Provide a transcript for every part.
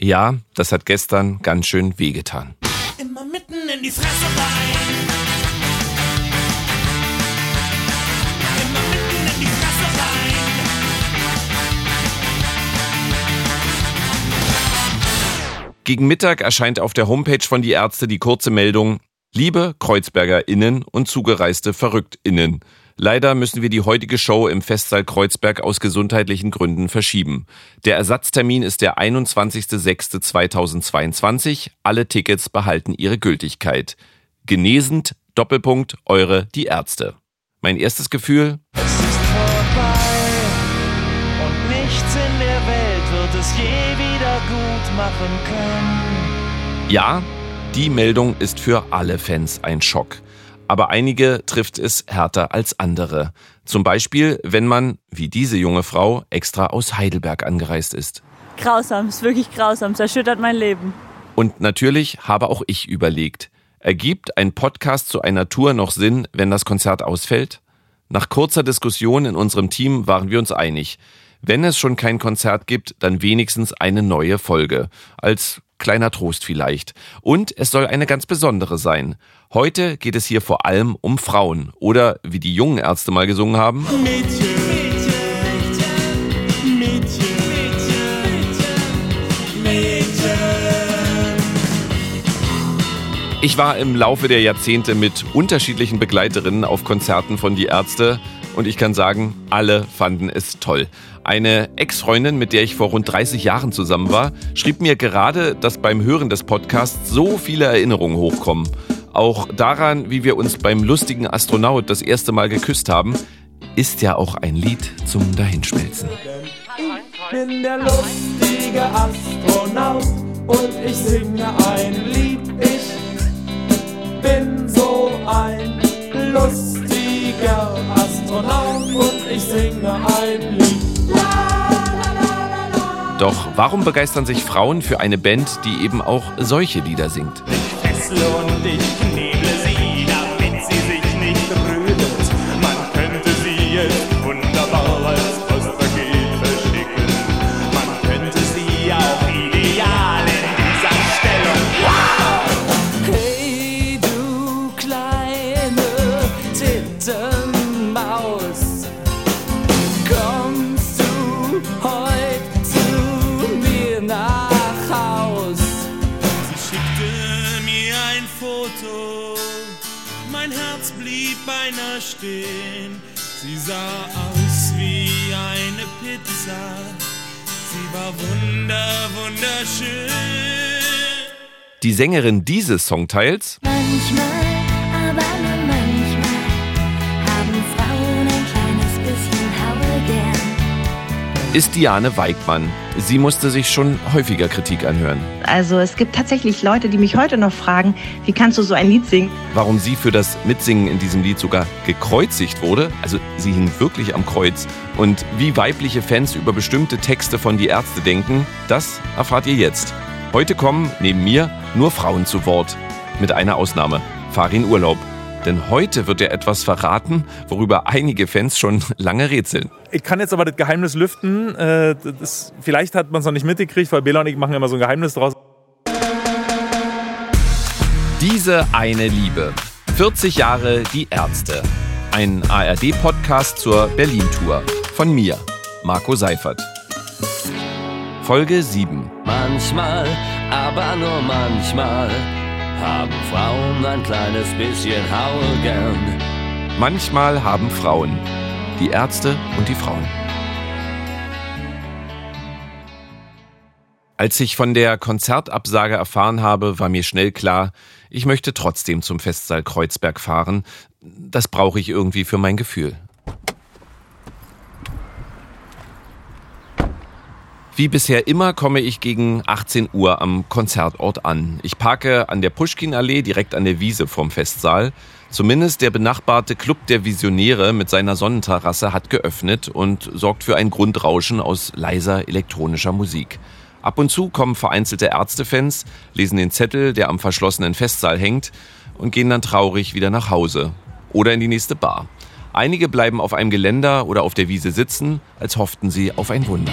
Ja, das hat gestern ganz schön wehgetan. Immer mitten in die Fresse rein. Gegen Mittag erscheint auf der Homepage von die Ärzte die kurze Meldung Liebe KreuzbergerInnen und zugereiste VerrücktInnen. Leider müssen wir die heutige Show im Festsaal Kreuzberg aus gesundheitlichen Gründen verschieben. Der Ersatztermin ist der 21.06.2022. Alle Tickets behalten ihre Gültigkeit. Genesend, Doppelpunkt, eure die Ärzte. Mein erstes Gefühl, Es ist vorbei und nichts in der Welt wird es je wieder gut machen können. ja, die Meldung ist für alle Fans ein Schock. Aber einige trifft es härter als andere. Zum Beispiel, wenn man, wie diese junge Frau, extra aus Heidelberg angereist ist. Grausam, ist wirklich grausam, es erschüttert mein Leben. Und natürlich habe auch ich überlegt, ergibt ein Podcast zu einer Tour noch Sinn, wenn das Konzert ausfällt? Nach kurzer Diskussion in unserem Team waren wir uns einig. Wenn es schon kein Konzert gibt, dann wenigstens eine neue Folge. Als kleiner Trost vielleicht. Und es soll eine ganz besondere sein. Heute geht es hier vor allem um Frauen. Oder wie die jungen Ärzte mal gesungen haben. Mädchen, Mädchen, Mädchen, Mädchen. Ich war im Laufe der Jahrzehnte mit unterschiedlichen Begleiterinnen auf Konzerten von Die Ärzte und ich kann sagen, alle fanden es toll. Eine Ex-Freundin, mit der ich vor rund 30 Jahren zusammen war, schrieb mir gerade, dass beim Hören des Podcasts so viele Erinnerungen hochkommen. Auch daran, wie wir uns beim lustigen Astronaut das erste Mal geküsst haben, ist ja auch ein Lied zum Dahinschmelzen. bin der lustige Astronaut und ich singe ein Lied. Ich bin so ein lustiger Astronaut und ich singe ein Lied. Doch warum begeistern sich Frauen für eine Band, die eben auch solche Lieder singt? Fessle und ich kneble mein Herz blieb beinahe stehen. Sie sah aus wie eine Pizza, sie war wunder, wunderschön. Die Sängerin dieses Songteils Manchmal, aber nur manchmal, haben Frauen ein kleines bisschen Haue gern. ist Diane Weigmann. Sie musste sich schon häufiger Kritik anhören. Also es gibt tatsächlich Leute, die mich heute noch fragen, wie kannst du so ein Lied singen? Warum sie für das Mitsingen in diesem Lied sogar gekreuzigt wurde, also sie hing wirklich am Kreuz, und wie weibliche Fans über bestimmte Texte von Die Ärzte denken, das erfahrt ihr jetzt. Heute kommen neben mir nur Frauen zu Wort. Mit einer Ausnahme, Farin Urlaub. Denn heute wird er etwas verraten, worüber einige Fans schon lange rätseln. Ich kann jetzt aber das Geheimnis lüften. Äh, Das, vielleicht hat man es noch nicht mitgekriegt, weil Bela und ich machen immer so ein Geheimnis draus. Diese eine Liebe. 40 Jahre die Ärzte. Ein ARD-Podcast zur Berlin-Tour. Von mir, Marco Seifert. Folge 7. Manchmal, aber nur manchmal, haben Frauen ein kleines bisschen Haue gern. Manchmal haben Frauen. Die Ärzte und die Frauen. Als ich von der Konzertabsage erfahren habe, war mir schnell klar, ich möchte trotzdem zum Festsaal Kreuzberg fahren. Das brauche ich irgendwie für mein Gefühl. Wie bisher immer komme ich gegen 18 Uhr am Konzertort an. Ich parke an der Puschkin-Allee direkt an der Wiese vom Festsaal. Zumindest der benachbarte Club der Visionäre mit seiner Sonnenterrasse hat geöffnet und sorgt für ein Grundrauschen aus leiser elektronischer Musik. Ab und zu kommen vereinzelte Ärztefans, lesen den Zettel, der am verschlossenen Festsaal hängt, und gehen dann traurig wieder nach Hause oder in die nächste Bar. Einige bleiben auf einem Geländer oder auf der Wiese sitzen, als hofften sie auf ein Wunder.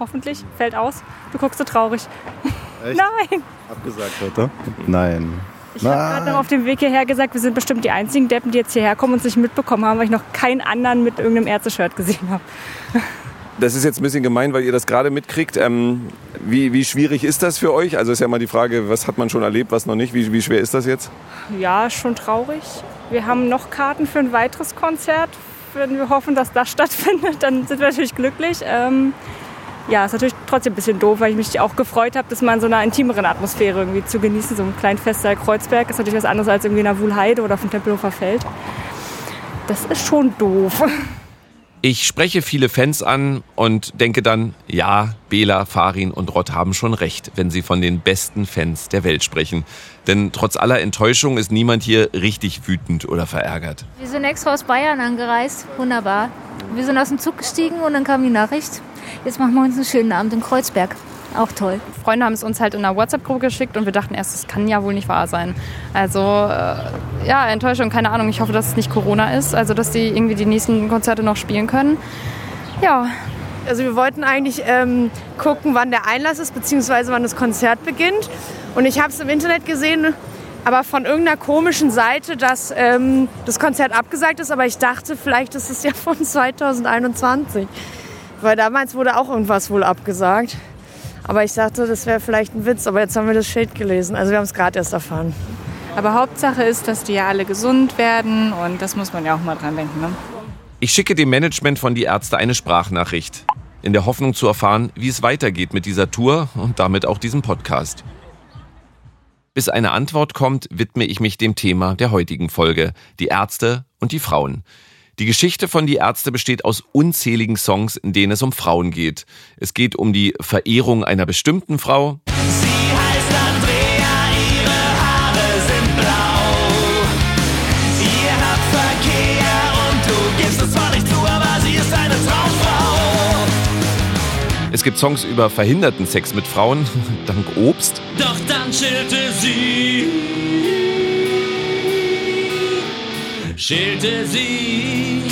Hoffentlich. Fällt aus. Du guckst so traurig. Echt? Nein. Abgesagt heute? Nein. Ich habe gerade noch auf dem Weg hierher gesagt, wir sind bestimmt die einzigen Deppen, die jetzt hierher kommen und es nicht mitbekommen haben, weil ich noch keinen anderen mit irgendeinem Ärzte-Shirt gesehen habe. Das ist jetzt ein bisschen gemein, weil ihr das gerade mitkriegt. Ähm, wie, wie schwierig ist das für euch? Also ist ja mal die Frage, was hat man schon erlebt, was noch nicht? Wie, wie schwer ist das jetzt? Ja, schon traurig. Wir haben noch Karten für ein weiteres Konzert. Wenn wir hoffen, dass das stattfindet, dann sind wir natürlich glücklich. Ähm, ja, ist natürlich trotzdem ein bisschen doof, weil ich mich auch gefreut habe, das mal in so einer intimeren Atmosphäre irgendwie zu genießen. So ein kleinen Festsaal Kreuzberg ist natürlich was anderes als irgendwie in der Wuhlheide oder auf dem Tempelhofer Feld. Das ist schon doof. Ich spreche viele Fans an und denke dann, ja, Bela, Farin und Rott haben schon recht, wenn sie von den besten Fans der Welt sprechen. Denn trotz aller Enttäuschung ist niemand hier richtig wütend oder verärgert. Wir sind extra aus Bayern angereist. Wunderbar. Wir sind aus dem Zug gestiegen und dann kam die Nachricht. Jetzt machen wir uns einen schönen Abend in Kreuzberg. Auch toll. Freunde haben es uns halt in einer WhatsApp-Gruppe geschickt und wir dachten erst, das kann ja wohl nicht wahr sein. Also, äh, ja, Enttäuschung, keine Ahnung. Ich hoffe, dass es nicht Corona ist, also dass die irgendwie die nächsten Konzerte noch spielen können. Ja. Also wir wollten eigentlich ähm, gucken, wann der Einlass ist, beziehungsweise wann das Konzert beginnt. Und ich habe es im Internet gesehen, aber von irgendeiner komischen Seite, dass ähm, das Konzert abgesagt ist. Aber ich dachte, vielleicht ist es ja von 2021. Weil damals wurde auch irgendwas wohl abgesagt. Aber ich dachte, das wäre vielleicht ein Witz. Aber jetzt haben wir das Schild gelesen. Also wir haben es gerade erst erfahren. Aber Hauptsache ist, dass die ja alle gesund werden und das muss man ja auch mal dran denken. Ne? Ich schicke dem Management von Die Ärzte eine Sprachnachricht, in der Hoffnung zu erfahren, wie es weitergeht mit dieser Tour und damit auch diesem Podcast. Bis eine Antwort kommt, widme ich mich dem Thema der heutigen Folge, die Ärzte und die Frauen. Die Geschichte von Die Ärzte besteht aus unzähligen Songs, in denen es um Frauen geht. Es geht um die Verehrung einer bestimmten Frau. Es gibt Songs über verhinderten Sex mit Frauen, dank Obst. Doch dann schillte sie, schälte sie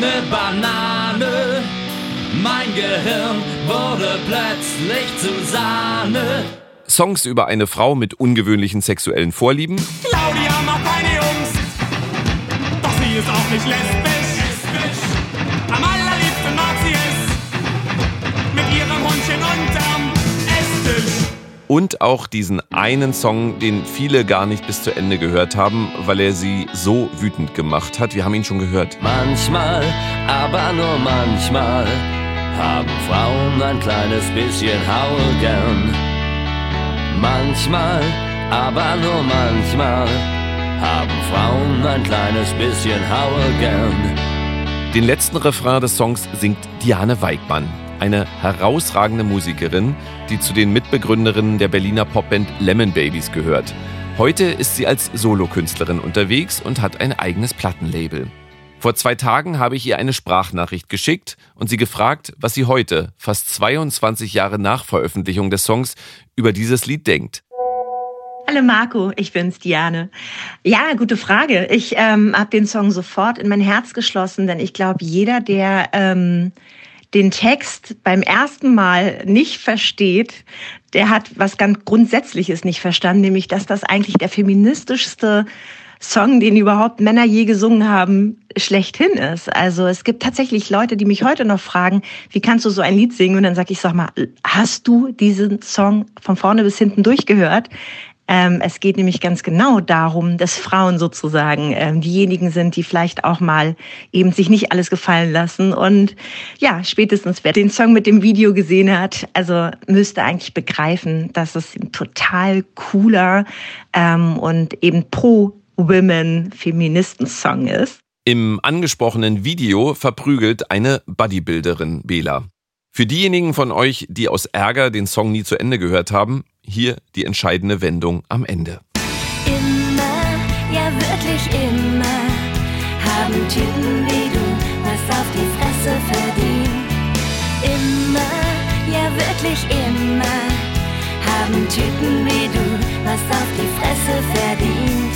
ne Banane. Mein Gehirn wurde plötzlich zu Sahne. Songs über eine Frau mit ungewöhnlichen sexuellen Vorlieben. Claudia macht keine Jungs, doch sie ist auch nicht lesbisch. Am allerliebsten Und auch diesen einen Song, den viele gar nicht bis zu Ende gehört haben, weil er sie so wütend gemacht hat. Wir haben ihn schon gehört. Manchmal, aber nur manchmal, haben Frauen ein kleines bisschen Haue gern. Manchmal, aber nur manchmal, haben Frauen ein kleines bisschen Haue gern. Den letzten Refrain des Songs singt Diane Weigmann, eine herausragende Musikerin, die zu den Mitbegründerinnen der Berliner Popband Lemon Babies gehört. Heute ist sie als Solokünstlerin unterwegs und hat ein eigenes Plattenlabel. Vor zwei Tagen habe ich ihr eine Sprachnachricht geschickt und sie gefragt, was sie heute, fast 22 Jahre nach Veröffentlichung des Songs, über dieses Lied denkt. Hallo Marco, ich bin's, Diane. Ja, gute Frage. Ich ähm, habe den Song sofort in mein Herz geschlossen, denn ich glaube, jeder, der ähm, den Text beim ersten Mal nicht versteht, der hat was ganz Grundsätzliches nicht verstanden, nämlich dass das eigentlich der feministischste Song, den überhaupt Männer je gesungen haben, schlechthin ist. Also es gibt tatsächlich Leute, die mich heute noch fragen, wie kannst du so ein Lied singen? Und dann sage ich, sag mal, hast du diesen Song von vorne bis hinten durchgehört? Ähm, es geht nämlich ganz genau darum, dass Frauen sozusagen ähm, diejenigen sind, die vielleicht auch mal eben sich nicht alles gefallen lassen. Und ja, spätestens wer den Song mit dem Video gesehen hat, also müsste eigentlich begreifen, dass es ein total cooler ähm, und eben pro Women Feministen-Song ist. Im angesprochenen Video verprügelt eine Bodybuilderin Bela. Für diejenigen von euch, die aus Ärger den Song nie zu Ende gehört haben, hier die entscheidende Wendung am Ende. Immer, ja wirklich immer, haben Typen wie du was auf die Fresse verdient. Immer, ja wirklich immer, haben Typen wie du was auf die Fresse verdient.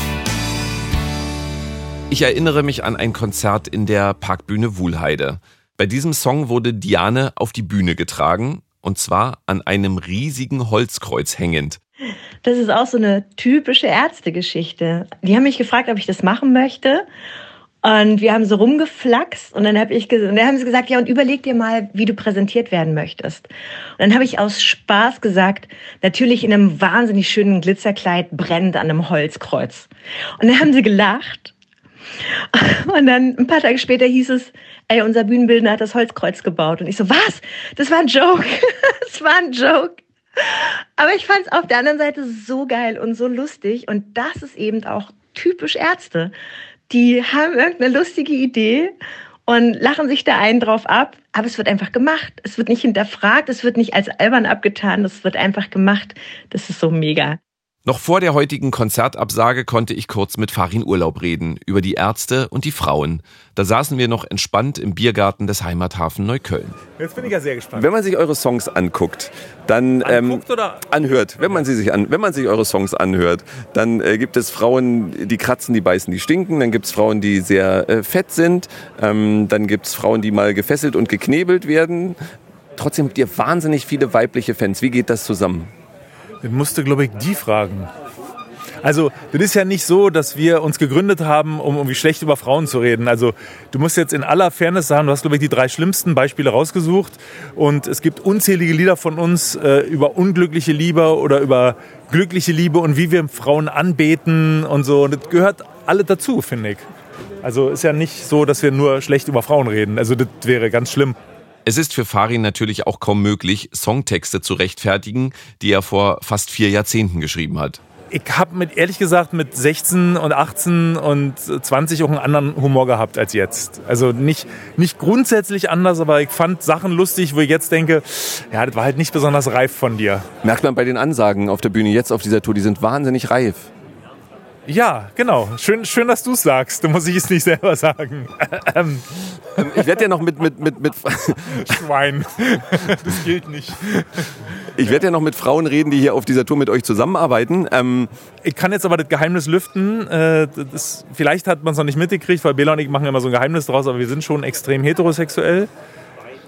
Ich erinnere mich an ein Konzert in der Parkbühne Wuhlheide. Bei diesem Song wurde Diane auf die Bühne getragen und zwar an einem riesigen Holzkreuz hängend. Das ist auch so eine typische Ärztegeschichte. Die haben mich gefragt, ob ich das machen möchte. Und wir haben so rumgeflaxt und dann habe ich und dann haben sie gesagt, ja und überleg dir mal, wie du präsentiert werden möchtest. Und dann habe ich aus Spaß gesagt, natürlich in einem wahnsinnig schönen Glitzerkleid brennend an einem Holzkreuz. Und dann haben sie gelacht. Und dann ein paar Tage später hieß es, ey, unser Bühnenbildner hat das Holzkreuz gebaut. Und ich so, was? Das war ein Joke. Das war ein Joke. Aber ich fand es auf der anderen Seite so geil und so lustig. Und das ist eben auch typisch Ärzte die haben irgendeine lustige Idee und lachen sich da einen drauf ab, aber es wird einfach gemacht. Es wird nicht hinterfragt, es wird nicht als albern abgetan, es wird einfach gemacht. Das ist so mega. Noch vor der heutigen Konzertabsage konnte ich kurz mit Farin Urlaub reden, über die Ärzte und die Frauen. Da saßen wir noch entspannt im Biergarten des Heimathafen Neukölln. Jetzt bin ich ja sehr gespannt. Wenn man sich eure Songs anguckt, dann ähm, anhört, wenn man sie sich an, wenn man sich eure Songs anhört, dann äh, gibt es Frauen, die kratzen, die beißen, die stinken. Dann gibt es Frauen, die sehr äh, fett sind. Ähm, dann gibt es Frauen, die mal gefesselt und geknebelt werden. Trotzdem habt ihr wahnsinnig viele weibliche Fans. Wie geht das zusammen? Das musste, glaube ich, die fragen. Also, das ist ja nicht so, dass wir uns gegründet haben, um irgendwie schlecht über Frauen zu reden. Also, du musst jetzt in aller Fairness sagen, du hast, glaube ich, die drei schlimmsten Beispiele rausgesucht. Und es gibt unzählige Lieder von uns äh, über unglückliche Liebe oder über glückliche Liebe und wie wir Frauen anbeten und so. Und das gehört alle dazu, finde ich. Also, ist ja nicht so, dass wir nur schlecht über Frauen reden. Also, das wäre ganz schlimm. Es ist für Farin natürlich auch kaum möglich, Songtexte zu rechtfertigen, die er vor fast vier Jahrzehnten geschrieben hat. Ich habe mit ehrlich gesagt mit 16 und 18 und 20 auch einen anderen Humor gehabt als jetzt. Also nicht, nicht grundsätzlich anders, aber ich fand Sachen lustig, wo ich jetzt denke, ja, das war halt nicht besonders reif von dir. Merkt man bei den Ansagen auf der Bühne jetzt auf dieser Tour, die sind wahnsinnig reif. Ja, genau. Schön, schön dass du es sagst. Da muss ich es nicht selber sagen. Ähm. Ich werde ja noch mit, mit, mit, mit Schwein. Das gilt nicht. Ich werde ja noch mit Frauen reden, die hier auf dieser Tour mit euch zusammenarbeiten. Ähm ich kann jetzt aber das Geheimnis lüften. Äh, das, vielleicht hat man es noch nicht mitgekriegt, weil Bela und ich machen immer so ein Geheimnis draus, aber wir sind schon extrem heterosexuell.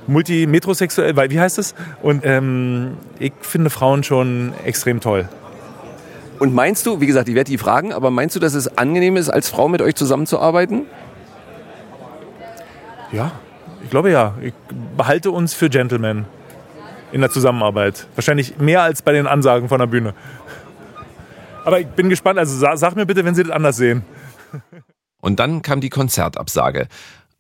Multimetrosexuell, weil wie heißt es? Und ähm, ich finde Frauen schon extrem toll. Und meinst du, wie gesagt, ich werde die fragen, aber meinst du, dass es angenehm ist, als Frau mit euch zusammenzuarbeiten? Ja, ich glaube ja. Ich behalte uns für Gentlemen in der Zusammenarbeit. Wahrscheinlich mehr als bei den Ansagen von der Bühne. Aber ich bin gespannt. Also sag mir bitte, wenn Sie das anders sehen. Und dann kam die Konzertabsage.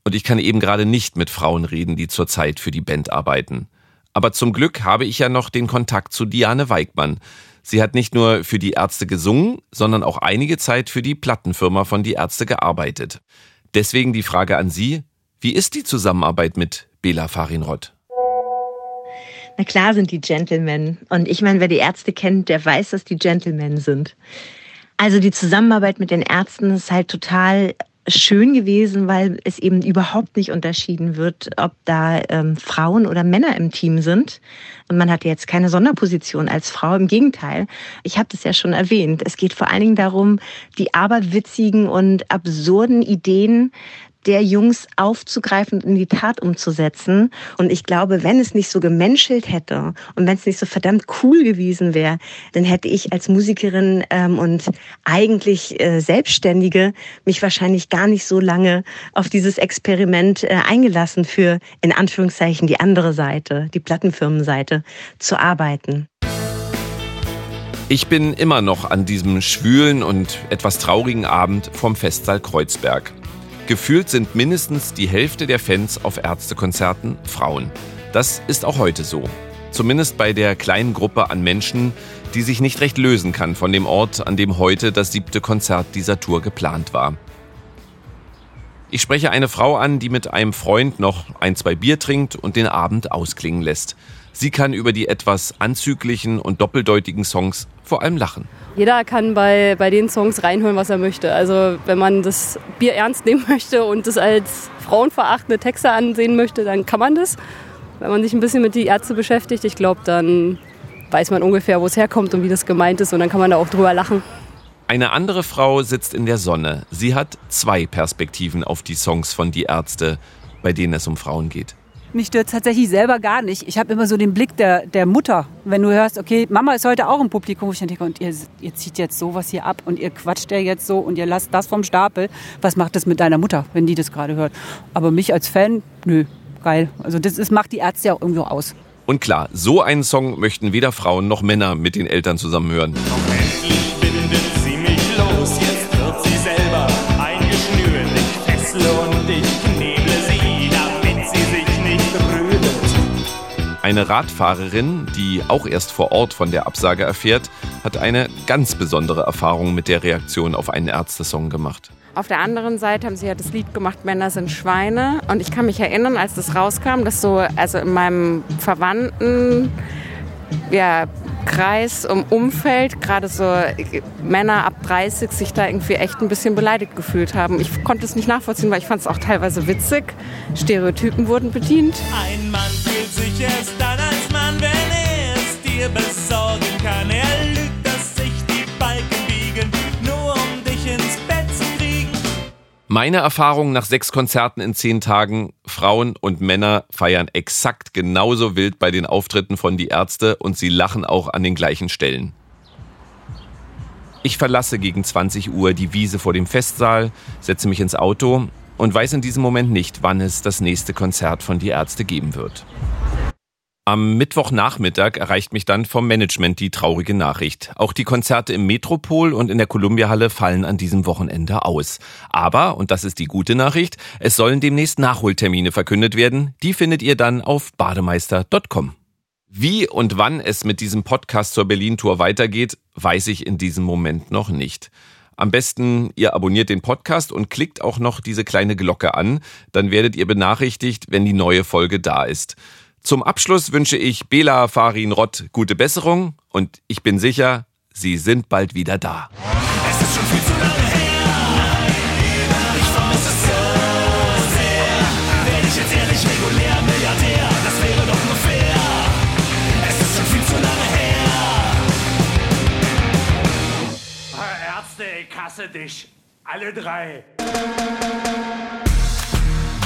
Und ich kann eben gerade nicht mit Frauen reden, die zurzeit für die Band arbeiten. Aber zum Glück habe ich ja noch den Kontakt zu Diane Weigmann. Sie hat nicht nur für die Ärzte gesungen, sondern auch einige Zeit für die Plattenfirma von die Ärzte gearbeitet. Deswegen die Frage an Sie, wie ist die Zusammenarbeit mit Bela Farinrod? Na klar sind die Gentlemen. Und ich meine, wer die Ärzte kennt, der weiß, dass die Gentlemen sind. Also die Zusammenarbeit mit den Ärzten ist halt total schön gewesen, weil es eben überhaupt nicht unterschieden wird, ob da ähm, Frauen oder Männer im Team sind. Und man hat jetzt keine Sonderposition als Frau. Im Gegenteil, ich habe das ja schon erwähnt. Es geht vor allen Dingen darum, die aberwitzigen und absurden Ideen der Jungs aufzugreifen und in die Tat umzusetzen. Und ich glaube, wenn es nicht so gemenschelt hätte und wenn es nicht so verdammt cool gewesen wäre, dann hätte ich als Musikerin ähm, und eigentlich äh, Selbstständige mich wahrscheinlich gar nicht so lange auf dieses Experiment äh, eingelassen für in Anführungszeichen die andere Seite, die Plattenfirmenseite zu arbeiten. Ich bin immer noch an diesem schwülen und etwas traurigen Abend vom Festsaal Kreuzberg. Gefühlt sind mindestens die Hälfte der Fans auf Ärztekonzerten Frauen. Das ist auch heute so. Zumindest bei der kleinen Gruppe an Menschen, die sich nicht recht lösen kann von dem Ort, an dem heute das siebte Konzert dieser Tour geplant war. Ich spreche eine Frau an, die mit einem Freund noch ein, zwei Bier trinkt und den Abend ausklingen lässt. Sie kann über die etwas anzüglichen und doppeldeutigen Songs vor allem lachen. Jeder kann bei, bei den Songs reinholen, was er möchte. Also wenn man das Bier ernst nehmen möchte und das als frauenverachtende Texte ansehen möchte, dann kann man das. Wenn man sich ein bisschen mit die Ärzte beschäftigt, ich glaube, dann weiß man ungefähr, wo es herkommt und wie das gemeint ist und dann kann man da auch drüber lachen. Eine andere Frau sitzt in der Sonne. Sie hat zwei Perspektiven auf die Songs von Die Ärzte, bei denen es um Frauen geht. Mich stört tatsächlich selber gar nicht. Ich habe immer so den Blick der, der Mutter. Wenn du hörst, okay, Mama ist heute auch im Publikum, ich denke, und ihr, ihr zieht jetzt sowas hier ab und ihr quatscht ja jetzt so und ihr lasst das vom Stapel. Was macht das mit deiner Mutter, wenn die das gerade hört? Aber mich als Fan, nö, geil. Also das ist, macht die Ärzte ja auch irgendwo aus. Und klar, so einen Song möchten weder Frauen noch Männer mit den Eltern zusammen hören. Endlich Eine Radfahrerin, die auch erst vor Ort von der Absage erfährt, hat eine ganz besondere Erfahrung mit der Reaktion auf einen Ärztesong gemacht. Auf der anderen Seite haben sie ja das Lied gemacht, Männer sind Schweine. Und ich kann mich erinnern, als das rauskam, dass so, also in meinem Verwandten, ja, Kreis, im Umfeld, gerade so Männer ab 30 sich da irgendwie echt ein bisschen beleidigt gefühlt haben. Ich konnte es nicht nachvollziehen, weil ich fand es auch teilweise witzig. Stereotypen wurden bedient. Ein Mann Meine Erfahrung nach sechs Konzerten in zehn Tagen, Frauen und Männer feiern exakt genauso wild bei den Auftritten von Die Ärzte und sie lachen auch an den gleichen Stellen. Ich verlasse gegen 20 Uhr die Wiese vor dem Festsaal, setze mich ins Auto und weiß in diesem Moment nicht, wann es das nächste Konzert von Die Ärzte geben wird. Am Mittwochnachmittag erreicht mich dann vom Management die traurige Nachricht. Auch die Konzerte im Metropol und in der Columbia-Halle fallen an diesem Wochenende aus. Aber, und das ist die gute Nachricht, es sollen demnächst Nachholtermine verkündet werden. Die findet ihr dann auf bademeister.com. Wie und wann es mit diesem Podcast zur Berlin-Tour weitergeht, weiß ich in diesem Moment noch nicht. Am besten, ihr abonniert den Podcast und klickt auch noch diese kleine Glocke an. Dann werdet ihr benachrichtigt, wenn die neue Folge da ist. Zum Abschluss wünsche ich Bela Farin Rott gute Besserung und ich bin sicher, Sie sind bald wieder da. Es ist schon viel zu lange her. Ich vermisse es so sehr. Werde ich jetzt ehrlich regulär Milliardär? Das wäre doch nur fair. Es ist schon viel zu lange her. Ärzte, ich hasse dich. Alle drei.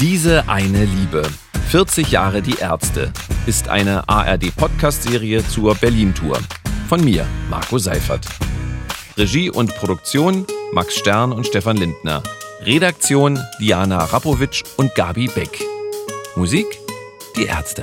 Diese eine Liebe. 40 Jahre die Ärzte ist eine ARD-Podcast-Serie zur Berlin-Tour. Von mir, Marco Seifert. Regie und Produktion Max Stern und Stefan Lindner. Redaktion Diana Rapowitsch und Gabi Beck. Musik Die Ärzte.